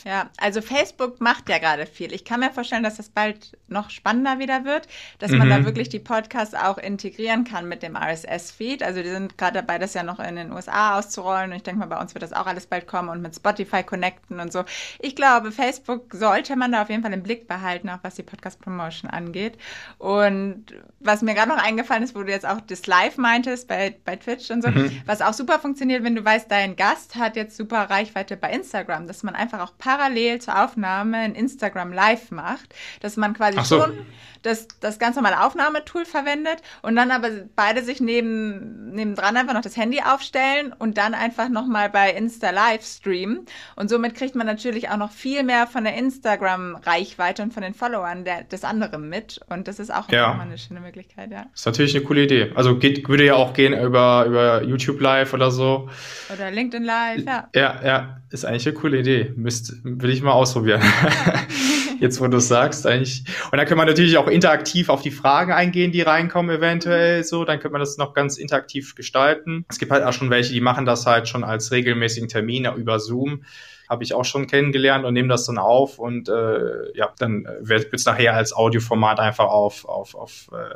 Ja, also Facebook macht ja gerade viel. Ich kann mir vorstellen, dass das bald noch spannender wieder wird, dass mhm. man da mhm. wirklich die Podcasts auch integrieren kann mit dem RSS-Feed. Also die sind gerade dabei, das ja noch in den USA auszurollen und ich denke mal, bei uns wird das auch alles bald kommen und mit Spotify connecten und so. Ich glaube, Facebook sollte man da auf jeden Fall im Blick behalten, auch was die Podcast-Promotion angeht. Und was mir gerade noch eingefallen ist, wo du jetzt auch das Live meintest bei, bei Twitch und so, mhm. was auch super funktioniert, wenn du weißt, dein Gast hat jetzt super Reichweite bei Instagram, dass man einfach auch parallel zur Aufnahme ein Instagram Live macht, dass man quasi so. schon das, das ganz normale Aufnahmetool verwendet und dann aber beide sich neben, nebendran einfach noch das Handy aufstellen und dann einfach nochmal bei Insta Live streamen. Und somit kriegt man natürlich auch noch viel mehr von der Instagram-Reichweite und von den Followern der, des anderen mit. Und das ist auch ja. eine schöne Möglichkeit, ja. Ist natürlich eine coole Idee. Also geht, würde ja auch gehen über, über YouTube Live oder so. Oder LinkedIn Live, ja. Ja, ja, ist eigentlich eine coole Idee. Müsst, will ich mal ausprobieren. [LAUGHS] Jetzt, wo du es sagst, eigentlich. Und dann kann man natürlich auch interaktiv auf die Fragen eingehen, die reinkommen, eventuell so. Dann könnte man das noch ganz interaktiv gestalten. Es gibt halt auch schon welche, die machen das halt schon als regelmäßigen Termin über Zoom habe ich auch schon kennengelernt und nehme das dann auf und äh, ja, dann wird es nachher als Audioformat einfach auf, auf, auf, äh,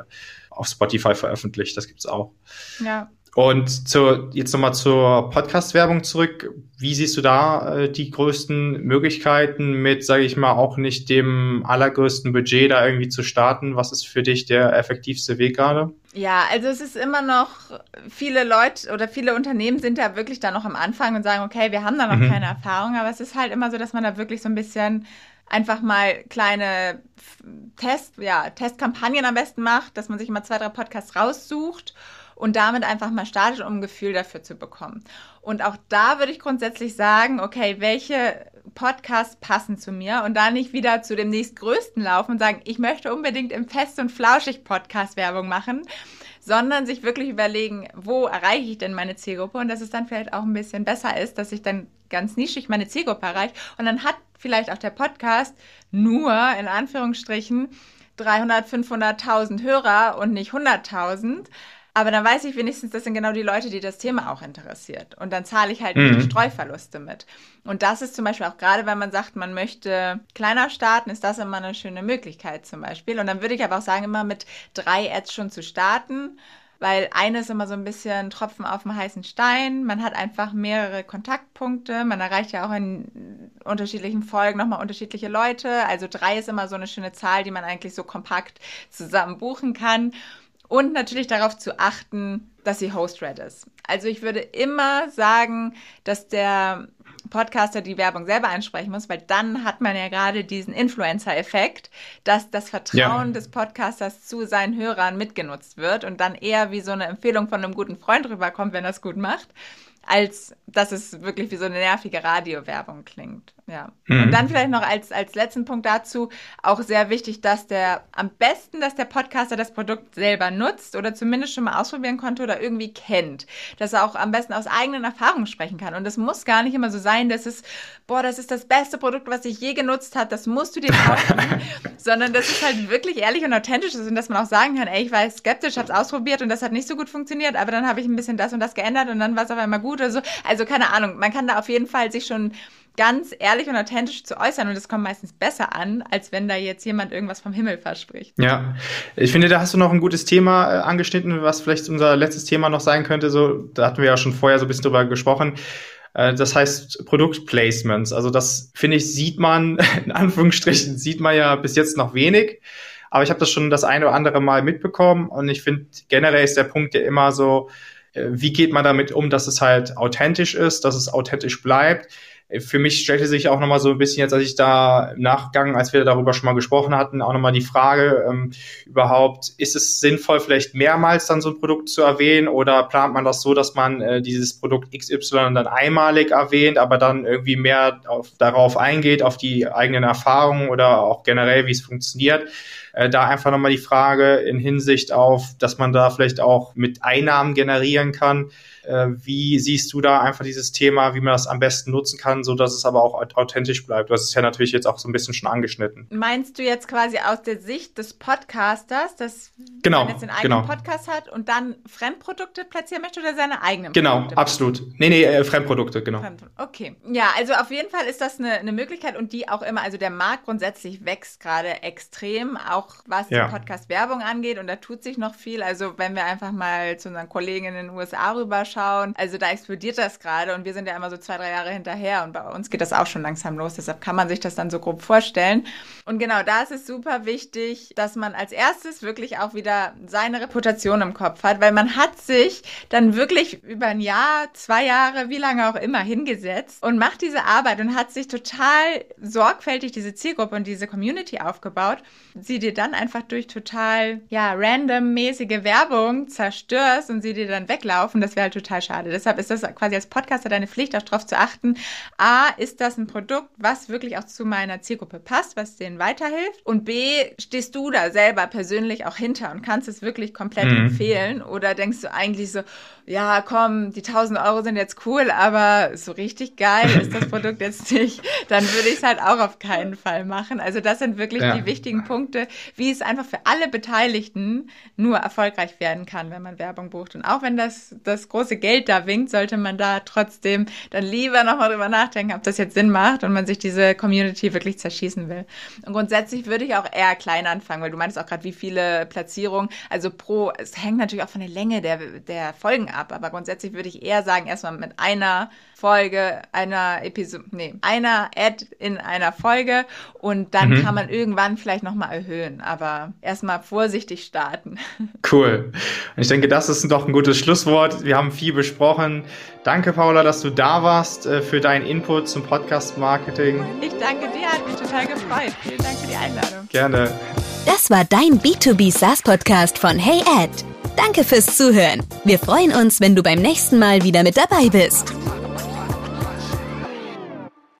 auf Spotify veröffentlicht. Das gibt's auch. Ja. Und zu, jetzt nochmal zur Podcast-Werbung zurück. Wie siehst du da äh, die größten Möglichkeiten mit, sage ich mal, auch nicht dem allergrößten Budget da irgendwie zu starten? Was ist für dich der effektivste Weg gerade? Ja, also es ist immer noch, viele Leute oder viele Unternehmen sind da wirklich da noch am Anfang und sagen, okay, wir haben da noch mhm. keine Erfahrung, aber es ist halt immer so, dass man da wirklich so ein bisschen einfach mal kleine Test, ja, Testkampagnen am besten macht, dass man sich immer zwei, drei Podcasts raussucht und damit einfach mal startet, um ein Gefühl dafür zu bekommen. Und auch da würde ich grundsätzlich sagen, okay, welche Podcasts passen zu mir? Und da nicht wieder zu dem nächstgrößten laufen und sagen, ich möchte unbedingt im Fest und Flauschig Podcast Werbung machen, sondern sich wirklich überlegen, wo erreiche ich denn meine Zielgruppe? Und dass es dann vielleicht auch ein bisschen besser ist, dass ich dann ganz nischig meine Zielgruppe erreiche. Und dann hat vielleicht auch der Podcast nur in Anführungsstrichen 300, 500.000 Hörer und nicht 100.000 aber dann weiß ich wenigstens, das sind genau die Leute, die das Thema auch interessiert. Und dann zahle ich halt mhm. die Streuverluste mit. Und das ist zum Beispiel auch gerade, wenn man sagt, man möchte kleiner starten, ist das immer eine schöne Möglichkeit zum Beispiel. Und dann würde ich aber auch sagen, immer mit drei Ads schon zu starten weil eine ist immer so ein bisschen Tropfen auf dem heißen Stein. Man hat einfach mehrere Kontaktpunkte. Man erreicht ja auch in unterschiedlichen Folgen nochmal unterschiedliche Leute. Also drei ist immer so eine schöne Zahl, die man eigentlich so kompakt zusammen buchen kann. Und natürlich darauf zu achten, dass sie Host-Red ist. Also ich würde immer sagen, dass der Podcaster die Werbung selber einsprechen muss, weil dann hat man ja gerade diesen Influencer-Effekt, dass das Vertrauen ja. des Podcasters zu seinen Hörern mitgenutzt wird und dann eher wie so eine Empfehlung von einem guten Freund rüberkommt, wenn er es gut macht, als dass es wirklich wie so eine nervige Radiowerbung klingt. Ja. Mhm. Und dann vielleicht noch als, als letzten Punkt dazu auch sehr wichtig, dass der am besten, dass der Podcaster das Produkt selber nutzt oder zumindest schon mal ausprobieren konnte oder irgendwie kennt. Dass er auch am besten aus eigenen Erfahrungen sprechen kann. Und es muss gar nicht immer so sein, dass es, boah, das ist das beste Produkt, was ich je genutzt habe, das musst du dir [LAUGHS] kaufen, sondern dass es halt wirklich ehrlich und authentisch ist und dass man auch sagen kann, ey, ich war skeptisch, habe es ausprobiert und das hat nicht so gut funktioniert, aber dann habe ich ein bisschen das und das geändert und dann war es auf einmal gut oder so. Also keine Ahnung, man kann da auf jeden Fall sich schon ganz ehrlich und authentisch zu äußern und das kommt meistens besser an, als wenn da jetzt jemand irgendwas vom Himmel verspricht. Ja, ich finde, da hast du noch ein gutes Thema äh, angeschnitten, was vielleicht unser letztes Thema noch sein könnte. So, da hatten wir ja schon vorher so ein bisschen drüber gesprochen. Äh, das heißt Produktplacements. Also das finde ich sieht man [LAUGHS] in Anführungsstrichen sieht man ja bis jetzt noch wenig. Aber ich habe das schon das eine oder andere Mal mitbekommen und ich finde generell ist der Punkt ja immer so, wie geht man damit um, dass es halt authentisch ist, dass es authentisch bleibt für mich stellte sich auch nochmal so ein bisschen jetzt, als ich da im Nachgang, als wir darüber schon mal gesprochen hatten, auch nochmal die Frage, ähm, überhaupt, ist es sinnvoll, vielleicht mehrmals dann so ein Produkt zu erwähnen oder plant man das so, dass man äh, dieses Produkt XY dann einmalig erwähnt, aber dann irgendwie mehr auf, darauf eingeht, auf die eigenen Erfahrungen oder auch generell, wie es funktioniert? Äh, da einfach nochmal die Frage in Hinsicht auf, dass man da vielleicht auch mit Einnahmen generieren kann. Äh, wie siehst du da einfach dieses Thema, wie man das am besten nutzen kann? so dass es aber auch authentisch bleibt. Du hast es ja natürlich jetzt auch so ein bisschen schon angeschnitten. Meinst du jetzt quasi aus der Sicht des Podcasters, dass genau, man jetzt den eigenen genau. Podcast hat und dann Fremdprodukte platzieren möchte oder seine eigenen genau, Produkte? Genau, absolut. Nee, nee, äh, Fremdprodukte, genau. Okay. Ja, also auf jeden Fall ist das eine, eine Möglichkeit und die auch immer, also der Markt grundsätzlich wächst gerade extrem, auch was Ja. die Podcast-Werbung angeht und da tut sich noch viel. Also wenn wir einfach mal zu unseren Kollegen in den USA rüberschauen, also da explodiert das gerade und wir sind ja immer so zwei, drei Jahre hinterher und bei uns geht das auch schon langsam los. Deshalb kann man sich das dann so grob vorstellen. Und genau da ist es super wichtig, dass man als erstes wirklich auch wieder seine Reputation im Kopf hat, weil man hat sich dann wirklich über ein Jahr, zwei Jahre, wie lange auch immer hingesetzt und macht diese Arbeit und hat sich total sorgfältig diese Zielgruppe und diese Community aufgebaut, sie dir dann einfach durch total, ja, randommäßige Werbung zerstörst und sie dir dann weglaufen, das wäre halt total schade. Deshalb ist das quasi als Podcaster deine Pflicht, auch darauf zu achten, A, ist das ein Produkt, was wirklich auch zu meiner Zielgruppe passt, was denen weiterhilft und B, stehst du da selber persönlich auch hinter und kannst es wirklich komplett Mhm. empfehlen oder denkst du eigentlich so, ja, komm, die 1000 Euro sind jetzt cool, aber so richtig geil ist das Produkt [LAUGHS] jetzt nicht, dann würde ich es halt auch auf keinen Fall machen. Also das sind wirklich Ja. die wichtigen Punkte, wie es einfach für alle Beteiligten nur erfolgreich werden kann, wenn man Werbung bucht. Und auch wenn das, das große Geld da winkt, sollte man da trotzdem dann lieber nochmal drüber nachdenken, ob das jetzt Sinn macht und man sich diese Community wirklich zerschießen will. Und grundsätzlich würde ich auch eher klein anfangen, weil du meintest auch gerade, wie viele Platzierungen, also pro, es hängt natürlich auch von der Länge der, der Folgen ab, aber grundsätzlich würde ich eher sagen, erstmal mit einer Folge, einer Episode, nee, einer Ad in einer Folge und dann Mhm. kann man irgendwann vielleicht nochmal erhöhen, aber erstmal vorsichtig starten. [LAUGHS] Cool. Und ich denke, das ist doch ein gutes Schlusswort. Wir haben viel besprochen. Danke, Paula, dass du da warst, äh, für deinen Input zum Podcast-Marketing. Ich danke dir, hat mich total gefreut. Vielen Dank für die Einladung. Gerne. Das war dein B2B SaaS Podcast von Hey Ed. Danke fürs Zuhören. Wir freuen uns, wenn du beim nächsten Mal wieder mit dabei bist.